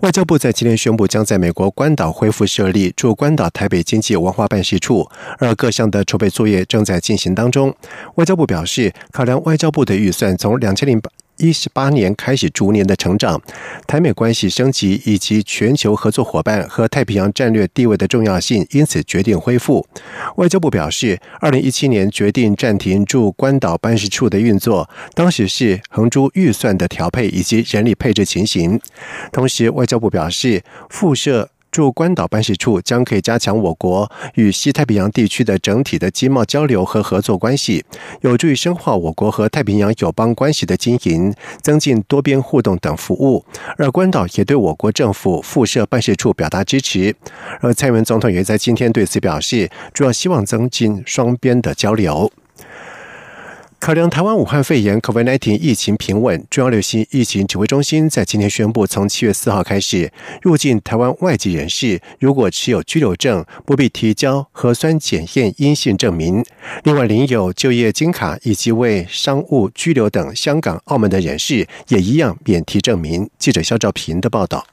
外交部在今天宣布，将在美国关岛恢复设立驻关岛台北经济文化办事处，而各项的筹备作业正在进行当中。外交部表示，考量外交部的预算从两千零八。一十八年开始逐年的成长，台美关系升级以及全球合作伙伴和太平洋战略地位的重要性，因此决定恢复。外交部表示，二零一七年决定暂停驻关岛办事处的运作，当时是横珠预算的调配以及人力配置情形。同时，外交部表示，附设。驻关岛办事处将可以加强我国与西太平洋地区的整体的经贸交流和合作关系，有助于深化我国和太平洋友邦关系的经营，增进多边互动等服务。而关岛也对我国政府附设办事处表达支持。而蔡英文总统也在今天对此表示，主要希望增进双边的交流。考量台湾武汉肺炎 （COVID-19） 疫情平稳，中央流行疫情指挥中心在今天宣布，从七月四号开始，入境台湾外籍人士如果持有居留证，不必提交核酸检验阴性证明。另外，领有就业金卡以及为商务居留等香港、澳门的人士，也一样免提证明。记者肖兆平的报道。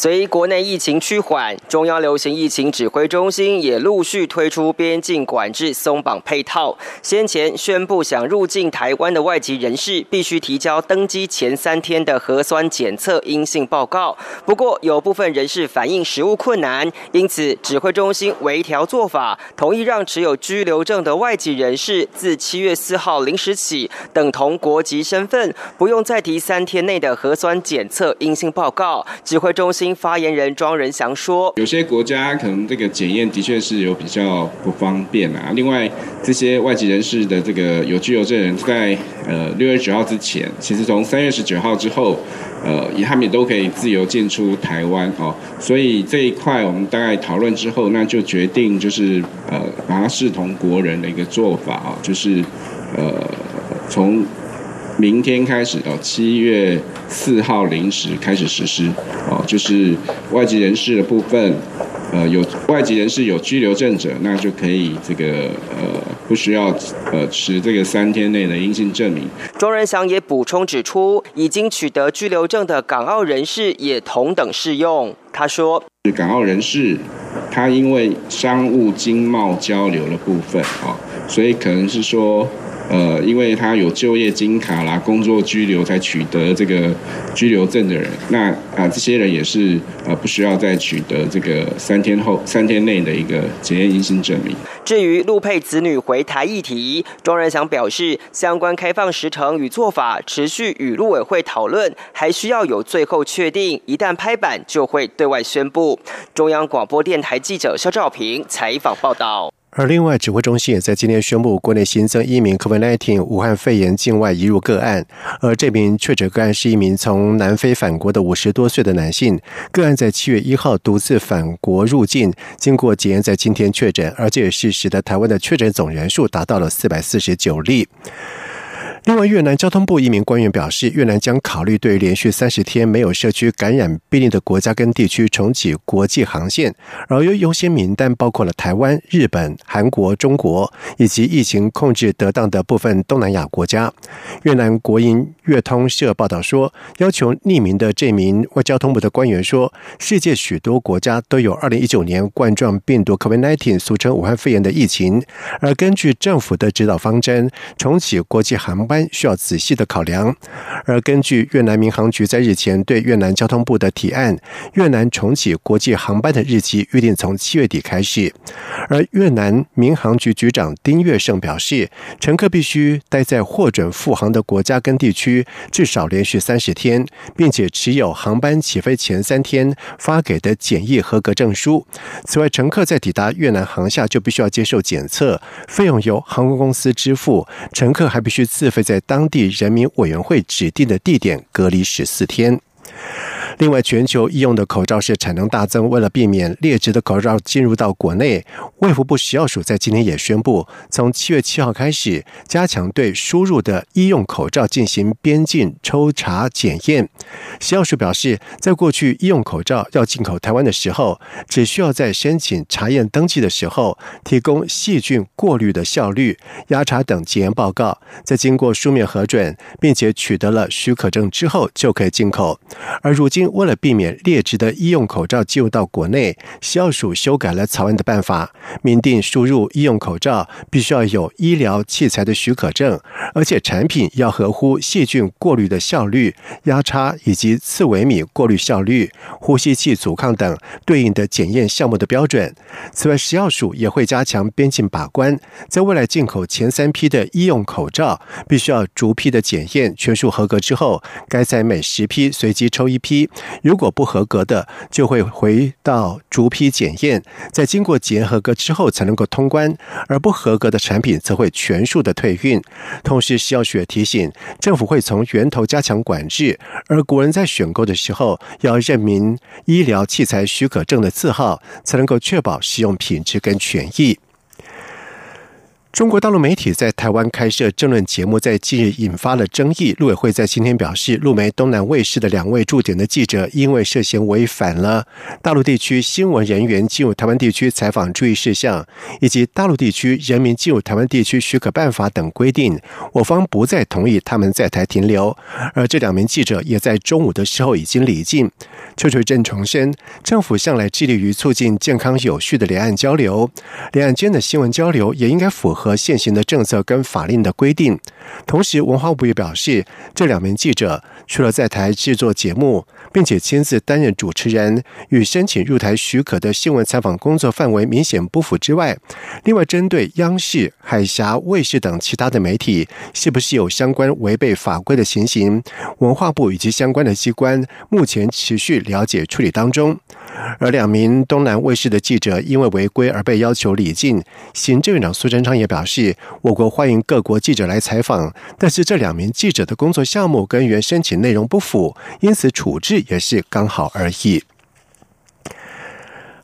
随国内疫情趋缓，中央流行疫情指挥中心也陆续推出边境管制松绑配套。先前宣布，想入境台湾的外籍人士必须提交登机前三天的核酸检测阴性报告。不过，有部分人士反映实物困难，因此指挥中心微调做法，同意让持有居留证的外籍人士自七月四号零时起，等同国籍身份，不用再提三天内的核酸检测阴性报告。指挥中心。新发言人庄仁祥说：“有些国家可能这个检验的确是有比较不方便啊。另外，这些外籍人士的这个有居留证人，在呃六月九号之前，其实从三月十九号之后，呃，他们也都可以自由进出台湾哦。所以这一块我们大概讨论之后，那就决定就是呃，把它视同国人的一个做法啊，就是呃从。”明天开始哦七月四号零时开始实施，哦，就是外籍人士的部分，呃，有外籍人士有居留证者，那就可以这个呃不需要呃持这个三天内的阴性证明。庄仁祥也补充指出，已经取得居留证的港澳人士也同等适用。他说，港澳人士他因为商务经贸交流的部分哦，所以可能是说。呃，因为他有就业金卡啦，工作居留才取得这个居留证的人，那啊，这些人也是呃，不需要再取得这个三天后三天内的一个检验阴性证明。至于陆配子女回台议题，庄仁祥表示，相关开放时程与做法持续与陆委会讨论，还需要有最后确定，一旦拍板就会对外宣布。中央广播电台记者肖兆平采访报道。而另外，指挥中心也在今天宣布，国内新增一名 COVID-19 武汉肺炎境外移入个案，而这名确诊个案是一名从南非返国的五十多岁的男性。个案在七月一号独自返国入境，经过检验，在今天确诊，而且也是使得台湾的确诊总人数达到了四百四十九例。另外，越南交通部一名官员表示，越南将考虑对连续三十天没有社区感染病例的国家跟地区重启国际航线，而优优先名单包括了台湾、日本、韩国、中国以及疫情控制得当的部分东南亚国家。越南国营越通社报道说，要求匿名的这名外交通部的官员说，世界许多国家都有二零一九年冠状病毒 （COVID-19） 俗称武汉肺炎的疫情，而根据政府的指导方针，重启国际航班。需要仔细的考量。而根据越南民航局在日前对越南交通部的提案，越南重启国际航班的日期预定从七月底开始。而越南民航局局长丁月胜表示，乘客必须待在获准复航的国家跟地区至少连续三十天，并且持有航班起飞前三天发给的检疫合格证书。此外，乘客在抵达越南航下就必须要接受检测，费用由航空公司支付，乘客还必须自费在当地人民委员会指定的地点隔离十四天。另外，全球医用的口罩是产能大增，为了避免劣质的口罩进入到国内，卫福部食药署在今天也宣布，从七月七号开始，加强对输入的医用口罩进行边境抽查检验。食药署表示，在过去医用口罩要进口台湾的时候，只需要在申请查验登记的时候提供细菌过滤的效率、压查等检验报告，在经过书面核准，并且取得了许可证之后，就可以进口。而如今，为了避免劣质的医用口罩进入到国内，食药署修改了草案的办法，明定输入医用口罩必须要有医疗器材的许可证，而且产品要合乎细菌过滤的效率、压差以及次微米过滤效率、呼吸器阻抗等对应的检验项目的标准。此外，食药署也会加强边境把关，在未来进口前三批的医用口罩，必须要逐批的检验，全数合格之后，该在每十批随机抽一批。如果不合格的，就会回到逐批检验，在经过检验合格之后才能够通关；而不合格的产品则会全数的退运。同时，食药署提醒，政府会从源头加强管制，而国人在选购的时候要认明医疗器材许可证的字号，才能够确保使用品质跟权益。中国大陆媒体在台湾开设政论节目，在近日引发了争议。陆委会在今天表示，陆媒东南卫视的两位驻点的记者，因为涉嫌违反了大陆地区新闻人员进入台湾地区采访注意事项，以及大陆地区人民进入台湾地区许可办法等规定，我方不再同意他们在台停留。而这两名记者也在中午的时候已经离境。邱垂正重申，政府向来致力于促进健康有序的两岸交流，两岸间的新闻交流也应该符合。和现行的政策跟法令的规定。同时，文化部也表示，这两名记者除了在台制作节目，并且亲自担任主持人，与申请入台许可的新闻采访工作范围明显不符之外，另外针对央视、海峡卫视等其他的媒体，是不是有相关违背法规的情形，文化部以及相关的机关目前持续了解处理当中。而两名东南卫视的记者因为违规而被要求离境，行政院长苏贞昌也表示，我国欢迎各国记者来采访，但是这两名记者的工作项目跟原申请内容不符，因此处置也是刚好而已。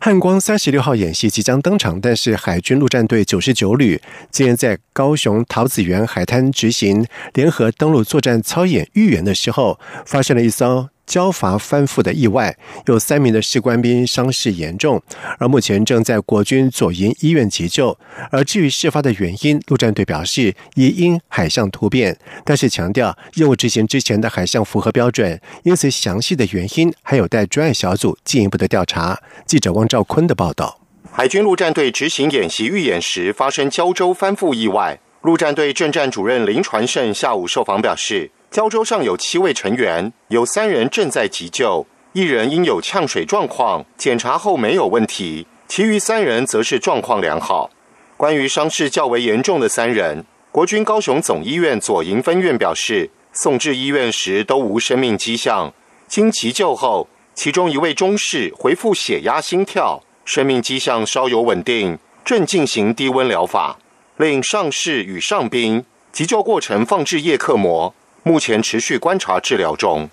汉光三十六号演习即将登场，但是海军陆战队九十九旅今天在高雄桃子园海滩执行联合登陆作战操演预演的时候，发现了一艘。交筏翻覆的意外，有三名的士官兵伤势严重，而目前正在国军左营医院急救。而至于事发的原因，陆战队表示疑因海象突变，但是强调任务执行之前的海象符合标准，因此详细的原因还有待专案小组进一步的调查。记者汪兆坤的报道：海军陆战队执行演习预演时发生胶州翻覆意外，陆战队政战主任林传胜下午受访表示。胶州上有七位成员，有三人正在急救，一人因有呛水状况，检查后没有问题，其余三人则是状况良好。关于伤势较为严重的三人，国军高雄总医院左营分院表示，送至医院时都无生命迹象，经急救后，其中一位中士恢复血压、心跳，生命迹象稍有稳定，正进行低温疗法。另上士与上兵急救过程放置叶克膜。目前持续观察治疗中。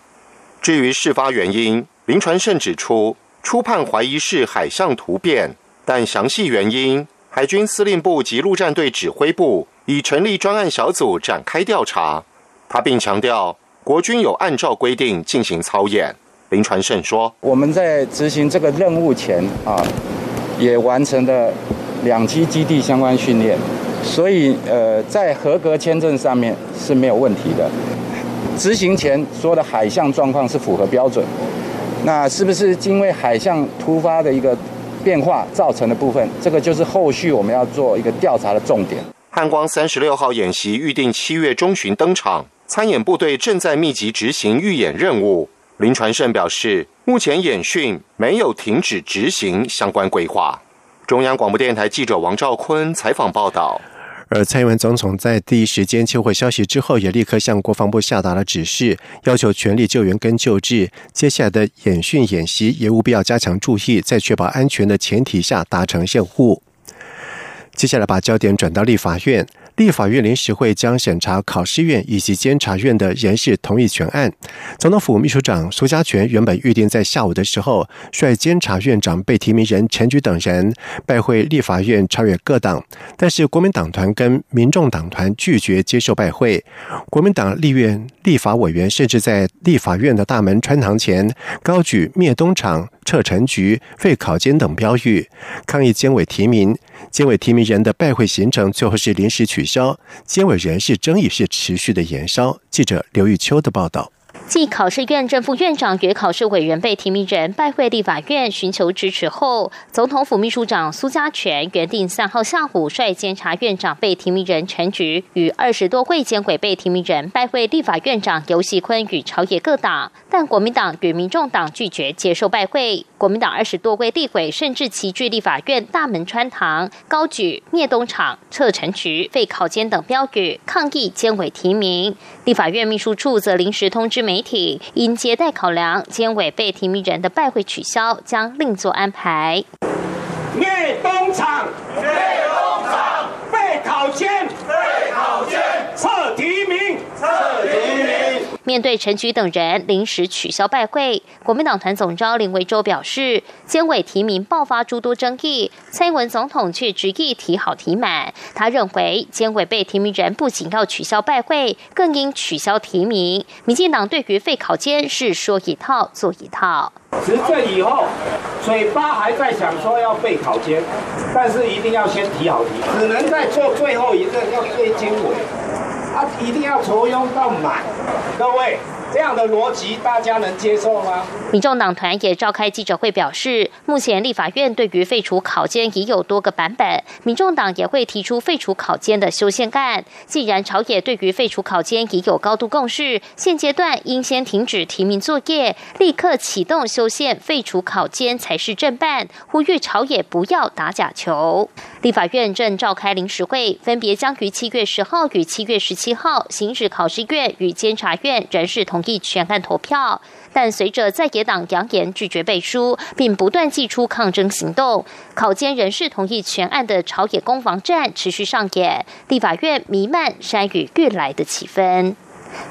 至于事发原因，林传胜指出，初判怀疑是海象突变，但详细原因，海军司令部及陆战队指挥部已成立专案小组展开调查。他并强调，国军有按照规定进行操演。林传胜说：“我们在执行这个任务前啊，也完成了两栖基地相关训练，所以呃，在合格签证上面是没有问题的。”执行前说的海象状况是符合标准，那是不是因为海象突发的一个变化造成的部分？这个就是后续我们要做一个调查的重点。汉光三十六号演习预定七月中旬登场，参演部队正在密集执行预演任务。林传胜表示，目前演训没有停止执行相关规划。中央广播电台记者王兆坤采访报道。而蔡英文总统在第一时间接获消息之后，也立刻向国防部下达了指示，要求全力救援跟救治。接下来的演训演习也务必要加强注意，在确保安全的前提下达成任务。接下来把焦点转到立法院。立法院临时会将审查考试院以及监察院的人事同意权案。总统府秘书长苏家全原本预定在下午的时候率监察院长被提名人陈菊等人拜会立法院超越各党，但是国民党团跟民众党团拒绝接受拜会。国民党立院立法委员甚至在立法院的大门穿堂前高举“灭东厂”。撤陈局、废考监等标语，抗议监委提名。监委提名人的拜会行程最后是临时取消。监委人事争议是持续的延烧。记者刘玉秋的报道。继考试院正副院长与考试委员被提名人拜会立法院寻求支持后，总统府秘书长苏家全原定三号下午率监察院长被提名人陈菊与二十多位监委被提名人拜会立法院长游锡坤与朝野各党，但国民党与民众党拒绝接受拜会。国民党二十多位立委甚至齐聚立法院大门穿堂，高举“灭东厂”、“撤陈局”、“废考监”等标语抗议监委提名。立法院秘书处则临时通知媒体，因接待考量，监委被提名人的拜会取消，将另作安排。灭东厂，废考监，废考监，撤提名，撤提名。面对陈菊等人临时取消拜会，国民党团总召林维洲表示，监委提名爆发诸多争议，蔡英文总统却执意提好提满。他认为，监委被提名人不仅要取消拜会，更应取消提名。民进党对于废考监是说一套做一套。执政以后，嘴巴还在想说要废考监，但是一定要先提好提，只能在做最后一任要对监委。他一定要抽佣到满，各位。这样的逻辑，大家能接受吗？民众党团也召开记者会，表示目前立法院对于废除考监已有多个版本，民众党也会提出废除考监的修宪案。既然朝野对于废除考监已有高度共识，现阶段应先停止提名作业，立刻启动修宪废除考监才是正办。呼吁朝野不要打假球。立法院正召开临时会，分别将于七月十号与七月十七号行使考试院与监察院人事同。意全案投票，但随着在野党扬言拒绝背书，并不断祭出抗争行动，考监人士同意全案的朝野攻防战持续上演，立法院弥漫山雨欲来的气氛。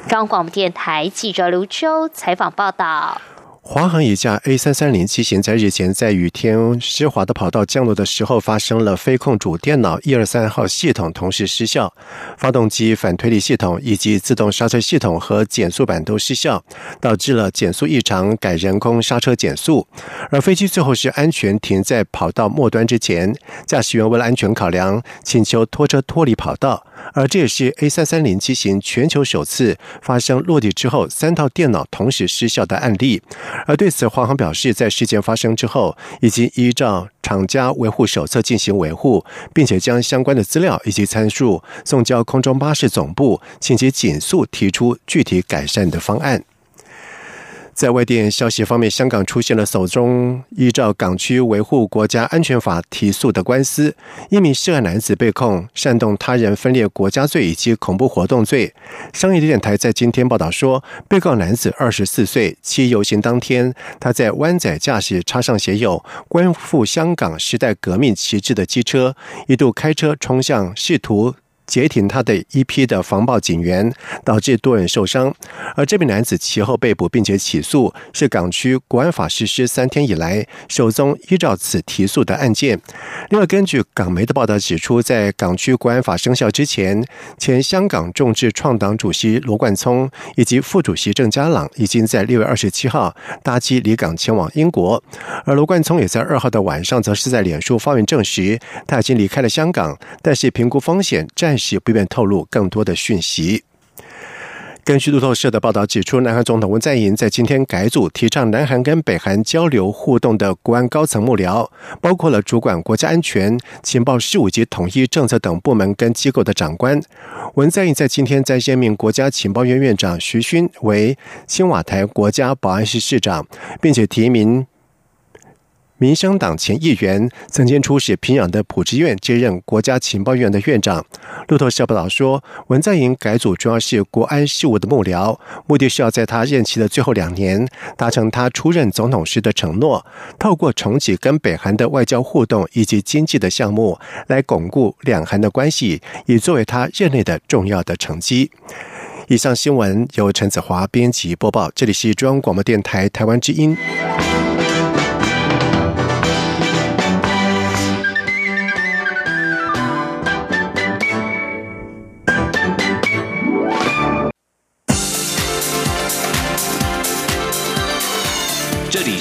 中央广播电台记者刘秋采访报道。华航一架 A 三三零机型在日前在雨天湿滑的跑道降落的时候，发生了飞控主电脑一二三号系统同时失效，发动机反推力系统以及自动刹车系统和减速板都失效，导致了减速异常，改人工刹车减速。而飞机最后是安全停在跑道末端之前，驾驶员为了安全考量，请求拖车脱离跑道。而这也是 A 三三零机型全球首次发生落地之后三套电脑同时失效的案例。而对此，华航表示，在事件发生之后，已经依照厂家维护手册进行维护，并且将相关的资料以及参数送交空中巴士总部，请其紧速提出具体改善的方案。在外电消息方面，香港出现了首宗依照《港区维护国家安全法》提诉的官司，一名涉案男子被控煽动他人分裂国家罪以及恐怖活动罪。商业电台在今天报道说，被告男子二十四岁，其游行当天他在湾仔驾驶插上写有“关复香港时代革命”旗帜的机车，一度开车冲向试图。截停他的一批的防暴警员，导致多人受伤。而这名男子其后被捕，并且起诉，是港区国安法实施三天以来首宗依照此提诉的案件。另外，根据港媒的报道指出，在港区国安法生效之前，前香港众志创党主席罗冠聪以及副主席郑家朗已经在六月二十七号搭机离港前往英国。而罗冠聪也在二号的晚上，则是在脸书发文证实他已经离开了香港，但是评估风险暂。是不便透露更多的讯息。根据路透社的报道指出，南韩总统文在寅在今天改组提倡南韩跟北韩交流互动的国安高层幕僚，包括了主管国家安全、情报事务及统一政策等部门跟机构的长官。文在寅在今天在任命国家情报院院长徐勋为青瓦台国家保安室室长，并且提名。民生党前议员，曾经出使平壤的普职院，接任国家情报院的院长。路透社报道说，文在寅改组主要是国安事务的幕僚，目的是要在他任期的最后两年，达成他出任总统时的承诺，透过重启跟北韩的外交互动以及经济的项目，来巩固两韩的关系，以作为他任内的重要的成绩。以上新闻由陈子华编辑播报，这里是中央广播电台台湾之音。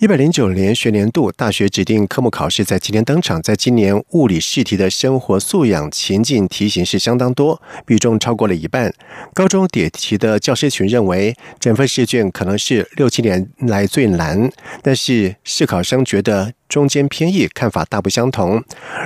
一百零九年学年度大学指定科目考试在今天登场，在今年物理试题的生活素养情境题型是相当多，比重超过了一半。高中点题的教师群认为，整份试卷可能是六七年来最难，但是试考生觉得。中间偏异看法大不相同，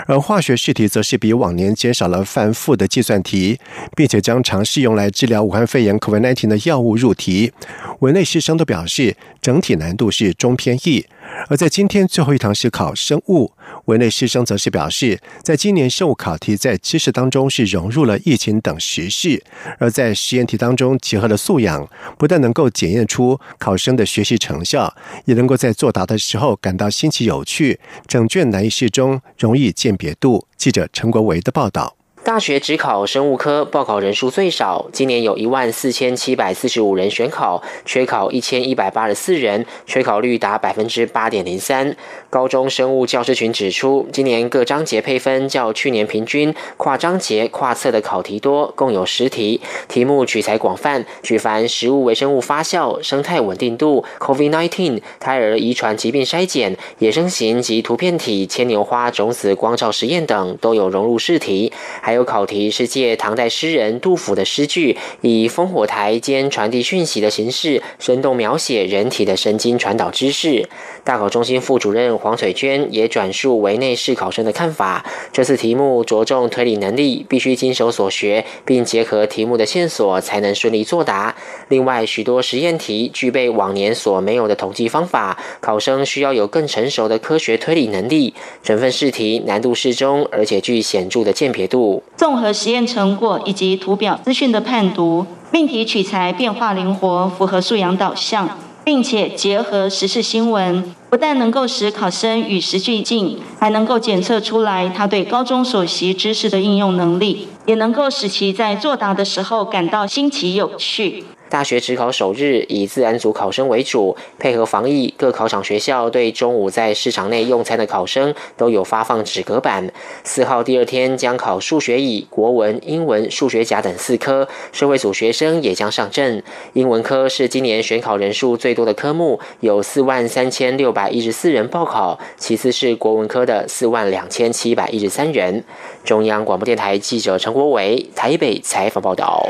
而化学试题则是比往年减少了繁复的计算题，并且将尝试用来治疗武汉肺炎 （COVID-19） 的药物入题。文内师生都表示，整体难度是中偏异。而在今天最后一堂是考生物，文内师生则是表示，在今年生物考题在知识当中是融入了疫情等时事，而在实验题当中结合了素养，不但能够检验出考生的学习成效，也能够在作答的时候感到新奇有趣。整卷难易适中容易鉴别度。记者陈国维的报道。大学只考生物科报考人数最少，今年有一万四千七百四十五人选考，缺考一千一百八十四人，缺考率达百分之八点零三。高中生物教师群指出，今年各章节配分较去年平均，跨章节跨册的考题多，共有十题，题目取材广泛，举凡食物微生物发酵、生态稳定度、COVID-19、胎儿遗传疾病筛检、野生型及图片体、牵牛花种子光照实验等都有融入试题，还。还有考题是借唐代诗人杜甫的诗句，以烽火台间传递讯息的形式，生动描写人体的神经传导知识。大考中心副主任黄翠娟也转述围内试考生的看法：这次题目着重推理能力，必须精手所学，并结合题目的线索，才能顺利作答。另外，许多实验题具备往年所没有的统计方法，考生需要有更成熟的科学推理能力。整份试题难度适中，而且具显著的鉴别度。综合实验成果以及图表资讯的判读，命题取材变化灵活，符合素养导向，并且结合时事新闻，不但能够使考生与时俱进，还能够检测出来他对高中所习知识的应用能力，也能够使其在作答的时候感到新奇有趣。大学职考首日以自然组考生为主，配合防疫，各考场学校对中午在市场内用餐的考生都有发放纸隔板。四号第二天将考数学乙、国文、英文、数学甲等四科，社会组学生也将上阵。英文科是今年选考人数最多的科目，有四万三千六百一十四人报考，其次是国文科的四万两千七百一十三人。中央广播电台记者陈国伟台北采访报道。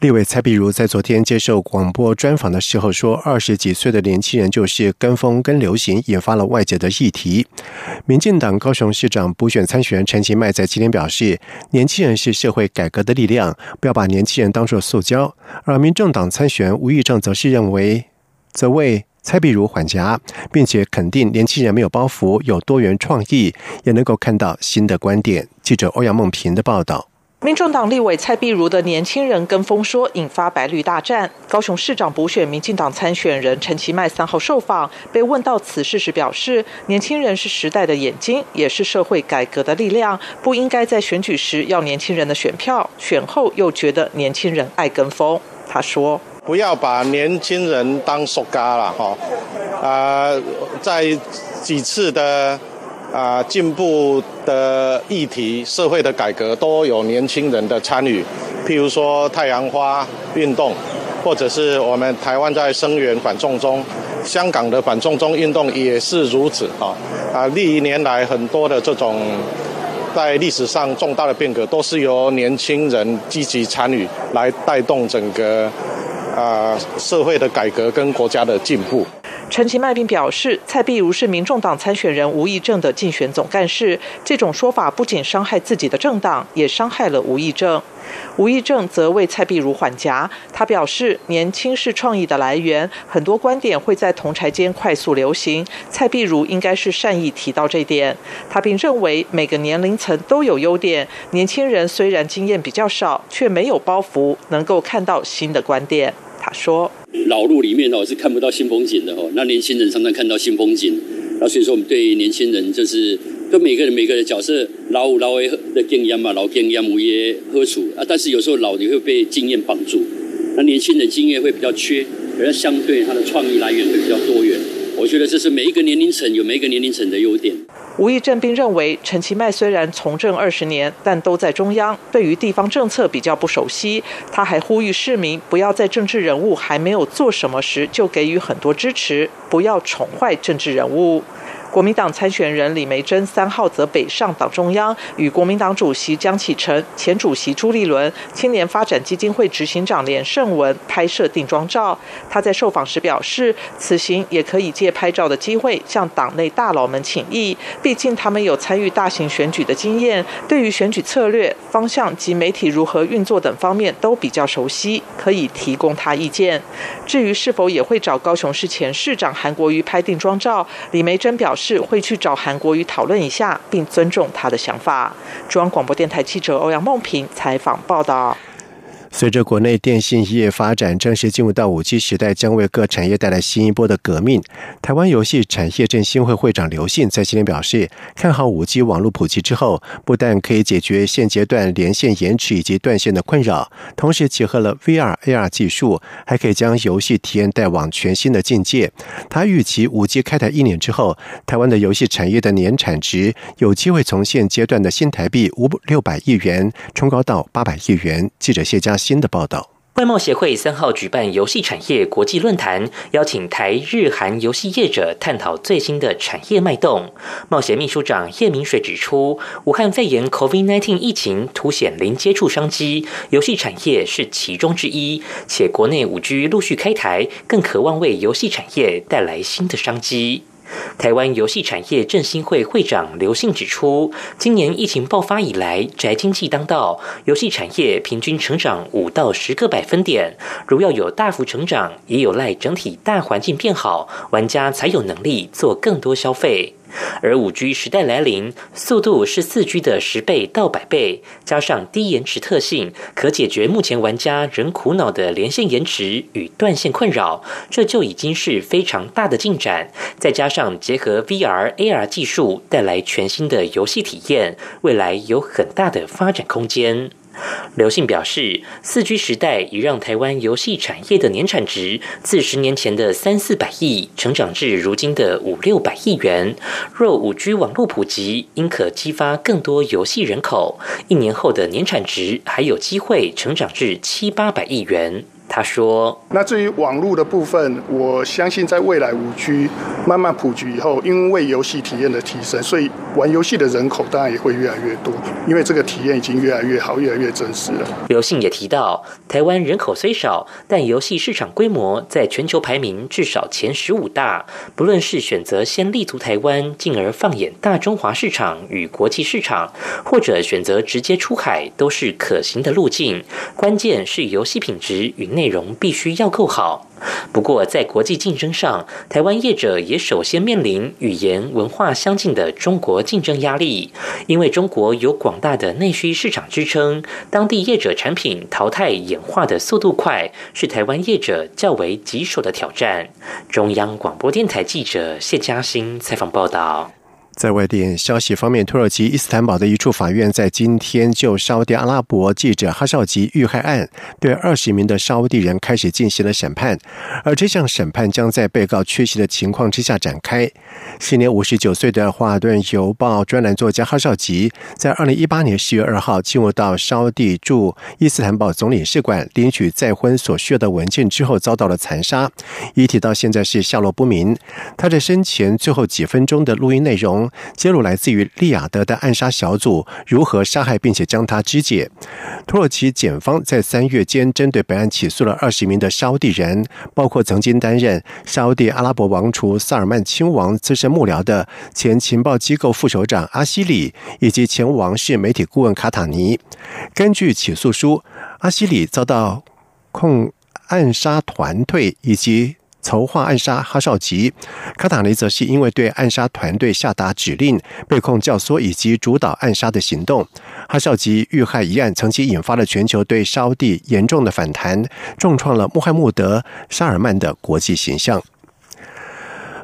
立委蔡碧如在昨天接受广播专访的时候说：“二十几岁的年轻人就是跟风跟流行，引发了外界的议题。”民进党高雄市长补选参选人陈其迈在今天表示：“年轻人是社会改革的力量，不要把年轻人当作塑胶。”而民政党参选吴玉正则是认为，则为蔡碧如缓颊，并且肯定年轻人没有包袱，有多元创意，也能够看到新的观点。记者欧阳梦平的报道。民众党立委蔡碧如的年轻人跟风说，引发白绿大战。高雄市长补选，民进党参选人陈其迈三号受访，被问到此事时表示，年轻人是时代的眼睛，也是社会改革的力量，不应该在选举时要年轻人的选票，选后又觉得年轻人爱跟风。他说：“不要把年轻人当塑嘎了哈，啊，在几次的。”啊，进步的议题、社会的改革都有年轻人的参与，譬如说太阳花运动，或者是我们台湾在声援反送中，香港的反送中运动也是如此啊。啊，历年来很多的这种在历史上重大的变革，都是由年轻人积极参与来带动整个啊社会的改革跟国家的进步。陈其迈并表示，蔡碧如是民众党参选人吴益政的竞选总干事，这种说法不仅伤害自己的政党，也伤害了吴益政。吴益政则为蔡碧如缓颊，他表示，年轻是创意的来源，很多观点会在同台间快速流行。蔡碧如应该是善意提到这点。他并认为每个年龄层都有优点，年轻人虽然经验比较少，却没有包袱，能够看到新的观点。他说：“老路里面哦是看不到新风景的哦，那年轻人常常看到新风景。那所以说我们对年轻人就是。”跟每个人每个人角色老老的经验嘛，老经验我也喝处啊，但是有时候老你会被经验绑住，那年轻人经验会比较缺，而相对他的创意来源会比较多元。我觉得这是每一个年龄层有每一个年龄层的优点。吴义正并认为，陈其迈虽然从政二十年，但都在中央，对于地方政策比较不熟悉。他还呼吁市民不要在政治人物还没有做什么时就给予很多支持，不要宠坏政治人物。国民党参选人李梅珍三号则北上党中央，与国民党主席江启臣、前主席朱立伦、青年发展基金会执行长连胜文拍摄定妆照。他在受访时表示，此行也可以借拍照的机会向党内大佬们请益，毕竟他们有参与大型选举的经验，对于选举策略、方向及媒体如何运作等方面都比较熟悉，可以提供他意见。至于是否也会找高雄市前市长韩国瑜拍定妆照，李梅珍表示。是会去找韩国瑜讨论一下，并尊重他的想法。中央广播电台记者欧阳梦平采访报道。随着国内电信业发展正式进入到五 G 时代，将为各产业带来新一波的革命。台湾游戏产业振兴会会长刘信在今天表示，看好五 G 网络普及之后，不但可以解决现阶段连线延迟以及断线的困扰，同时结合了 VR、AR 技术，还可以将游戏体验带往全新的境界。他预期五 G 开台一年之后，台湾的游戏产业的年产值有机会从现阶段的新台币五六百亿元冲高到八百亿元。记者谢佳。新的报道，外贸协会三号举办游戏产业国际论坛，邀请台日韩游戏业者探讨最新的产业脉动。贸协秘书长叶明水指出，武汉肺炎 （COVID-19） 疫情凸显零接触商机，游戏产业是其中之一。且国内五 G 陆续开台，更渴望为游戏产业带来新的商机。台湾游戏产业振兴会会长刘信指出，今年疫情爆发以来，宅经济当道，游戏产业平均成长五到十个百分点。如要有大幅成长，也有赖整体大环境变好，玩家才有能力做更多消费。而五 G 时代来临，速度是四 G 的十倍到百倍，加上低延迟特性，可解决目前玩家仍苦恼的连线延迟与断线困扰，这就已经是非常大的进展。再加上结合 VR、AR 技术，带来全新的游戏体验，未来有很大的发展空间。刘信表示，四 G 时代已让台湾游戏产业的年产值自十年前的三四百亿，成长至如今的五六百亿元。若五 G 网络普及，应可激发更多游戏人口，一年后的年产值还有机会成长至七八百亿元。他说：“那至于网络的部分，我相信在未来五 G 慢慢普及以后，因为游戏体验的提升，所以玩游戏的人口当然也会越来越多。因为这个体验已经越来越好，越来越真实了。”刘信也提到，台湾人口虽少，但游戏市场规模在全球排名至少前十五大。不论是选择先立足台湾，进而放眼大中华市场与国际市场，或者选择直接出海，都是可行的路径。关键是游戏品质与内。内容必须要够好。不过，在国际竞争上，台湾业者也首先面临语言文化相近的中国竞争压力。因为中国有广大的内需市场支撑，当地业者产品淘汰演化的速度快，是台湾业者较为棘手的挑战。中央广播电台记者谢嘉欣采访报道。在外电消息方面，土耳其伊斯坦堡的一处法院在今天就沙地阿拉伯记者哈绍吉遇害案，对二十名的沙地人开始进行了审判，而这项审判将在被告缺席的情况之下展开。现年五十九岁的华盛顿邮报专栏作家哈绍吉，在二零一八年十月二号进入到沙地驻伊斯坦堡总领事馆领取再婚所需要的文件之后，遭到了残杀，遗体到现在是下落不明。他在生前最后几分钟的录音内容。揭露来自于利雅得的暗杀小组如何杀害并且将他肢解。土耳其检方在三月间针对本案起诉了二十名的沙地人，包括曾经担任沙地阿拉伯王储萨尔曼亲王资深幕僚的前情报机构副首长阿西里，以及前王室媒体顾问卡塔尼。根据起诉书，阿西里遭到控暗杀团队以及。筹划暗杀哈绍吉，卡塔尼则是因为对暗杀团队下达指令，被控教唆以及主导暗杀的行动。哈绍吉遇害一案曾经引发了全球对沙地严重的反弹，重创了穆罕默德·沙尔曼的国际形象。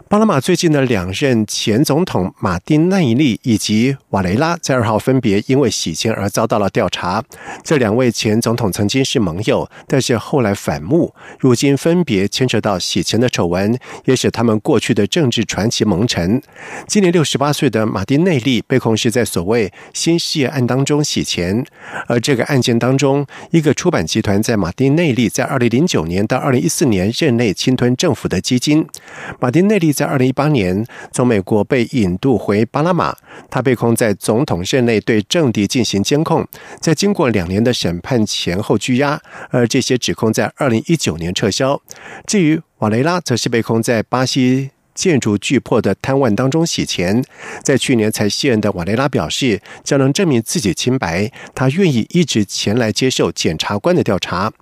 巴拿马最近的两任前总统马丁奈伊利以及瓦雷拉在二号分别因为洗钱而遭到了调查。这两位前总统曾经是盟友，但是后来反目，如今分别牵扯到洗钱的丑闻，也使他们过去的政治传奇蒙尘。今年六十八岁的马丁内利被控是在所谓新事业案当中洗钱，而这个案件当中，一个出版集团在马丁内利在二零零九年到二零一四年任内侵吞政府的基金，马丁内利。在二零一八年从美国被引渡回巴拿马，他被控在总统任内对政敌进行监控，在经过两年的审判前后拘押，而这些指控在二零一九年撤销。至于瓦雷拉，则是被控在巴西。建筑巨破的贪案当中洗钱，在去年才卸任的瓦雷拉表示，将能证明自己清白，他愿意一直前来接受检察官的调查。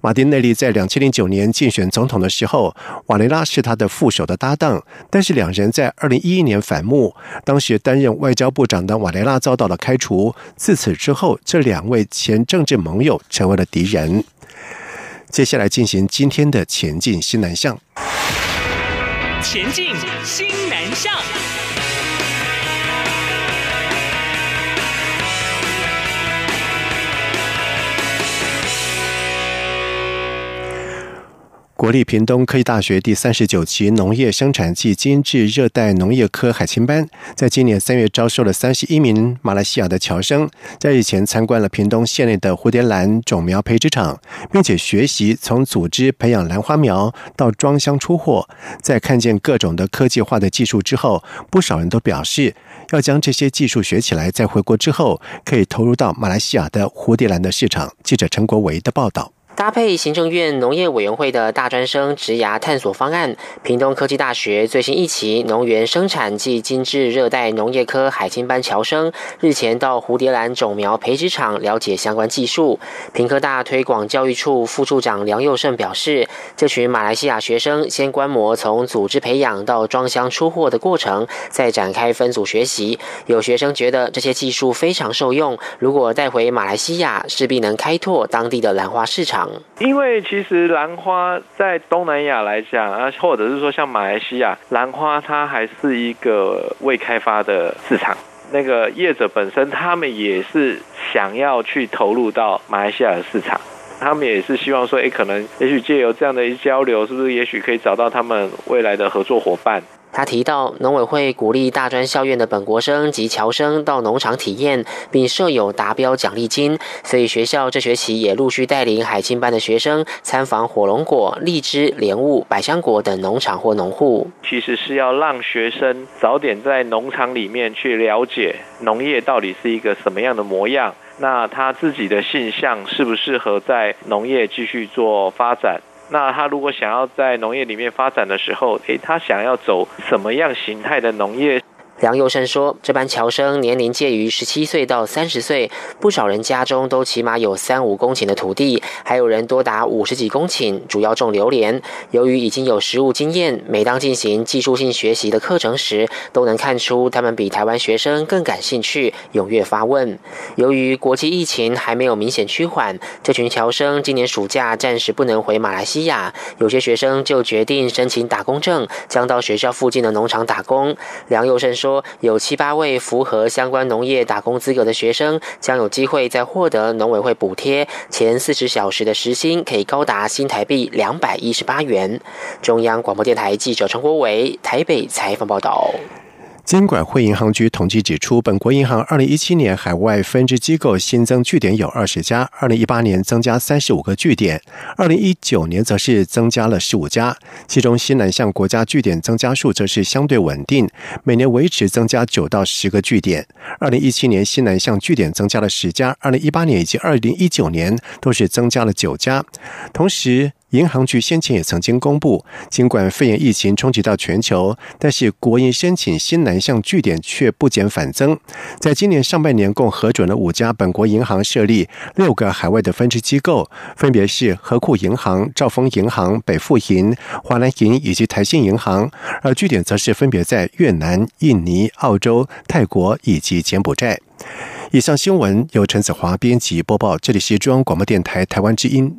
马丁内利在两千零九年竞选总统的时候，瓦雷拉是他的副手的搭档，但是两人在二零一一年反目，当时担任外交部长的瓦雷拉遭到了开除。自此之后，这两位前政治盟友成为了敌人。接下来进行今天的前进新南向。前进，新南向。国立屏东科技大学第三十九期农业生产暨精致热带农业科海青班，在今年三月招收了三十一名马来西亚的侨生，在日前参观了屏东县内的蝴蝶兰种苗培植场，并且学习从组织培养兰花苗到装箱出货。在看见各种的科技化的技术之后，不少人都表示要将这些技术学起来，在回国之后可以投入到马来西亚的蝴蝶兰的市场。记者陈国维的报道。搭配行政院农业委员会的大专生职涯探索方案，屏东科技大学最新一期农园生产暨精致热带农业科海青班侨生日前到蝴蝶兰种苗培植场了解相关技术。屏科大推广教育处副处长梁佑胜表示，这群马来西亚学生先观摩从组织培养到装箱出货的过程，再展开分组学习。有学生觉得这些技术非常受用，如果带回马来西亚，势必能开拓当地的兰花市场。因为其实兰花在东南亚来讲啊，或者是说像马来西亚，兰花它还是一个未开发的市场。那个业者本身，他们也是想要去投入到马来西亚的市场，他们也是希望说，哎，可能也许借由这样的一交流，是不是也许可以找到他们未来的合作伙伴？他提到，农委会鼓励大专校院的本国生及侨生到农场体验，并设有达标奖励金，所以学校这学期也陆续带领海青班的学生参访火龙果、荔枝、莲雾、百香果等农场或农户。其实是要让学生早点在农场里面去了解农业到底是一个什么样的模样，那他自己的性向适不适合在农业继续做发展。那他如果想要在农业里面发展的时候，诶，他想要走什么样形态的农业？梁佑胜说：“这班侨生年龄介于十七岁到三十岁，不少人家中都起码有三五公顷的土地，还有人多达五十几公顷，主要种榴莲。由于已经有实务经验，每当进行技术性学习的课程时，都能看出他们比台湾学生更感兴趣，踊跃发问。由于国际疫情还没有明显趋缓，这群侨生今年暑假暂时不能回马来西亚，有些学生就决定申请打工证，将到学校附近的农场打工。”梁佑胜说。有七八位符合相关农业打工资格的学生，将有机会在获得农委会补贴前四十小时的时薪，可以高达新台币两百一十八元。中央广播电台记者陈国伟台北采访报道。监管会银行局统计指出，本国银行二零一七年海外分支机构新增据点有二十家，二零一八年增加三十五个据点，二零一九年则是增加了十五家。其中西南向国家据点增加数则是相对稳定，每年维持增加九到十个据点。二零一七年西南向据点增加了十家，二零一八年以及二零一九年都是增加了九家。同时，银行局先前也曾经公布，尽管肺炎疫情冲击到全球，但是国营申请新南向据点却不减反增。在今年上半年，共核准了五家本国银行设立六个海外的分支机构，分别是和库银行、兆丰银行、北富银、华南银以及台信银行，而据点则是分别在越南、印尼、澳洲、泰国以及柬埔寨。以上新闻由陈子华编辑播报，这里是中央广播电台台湾之音。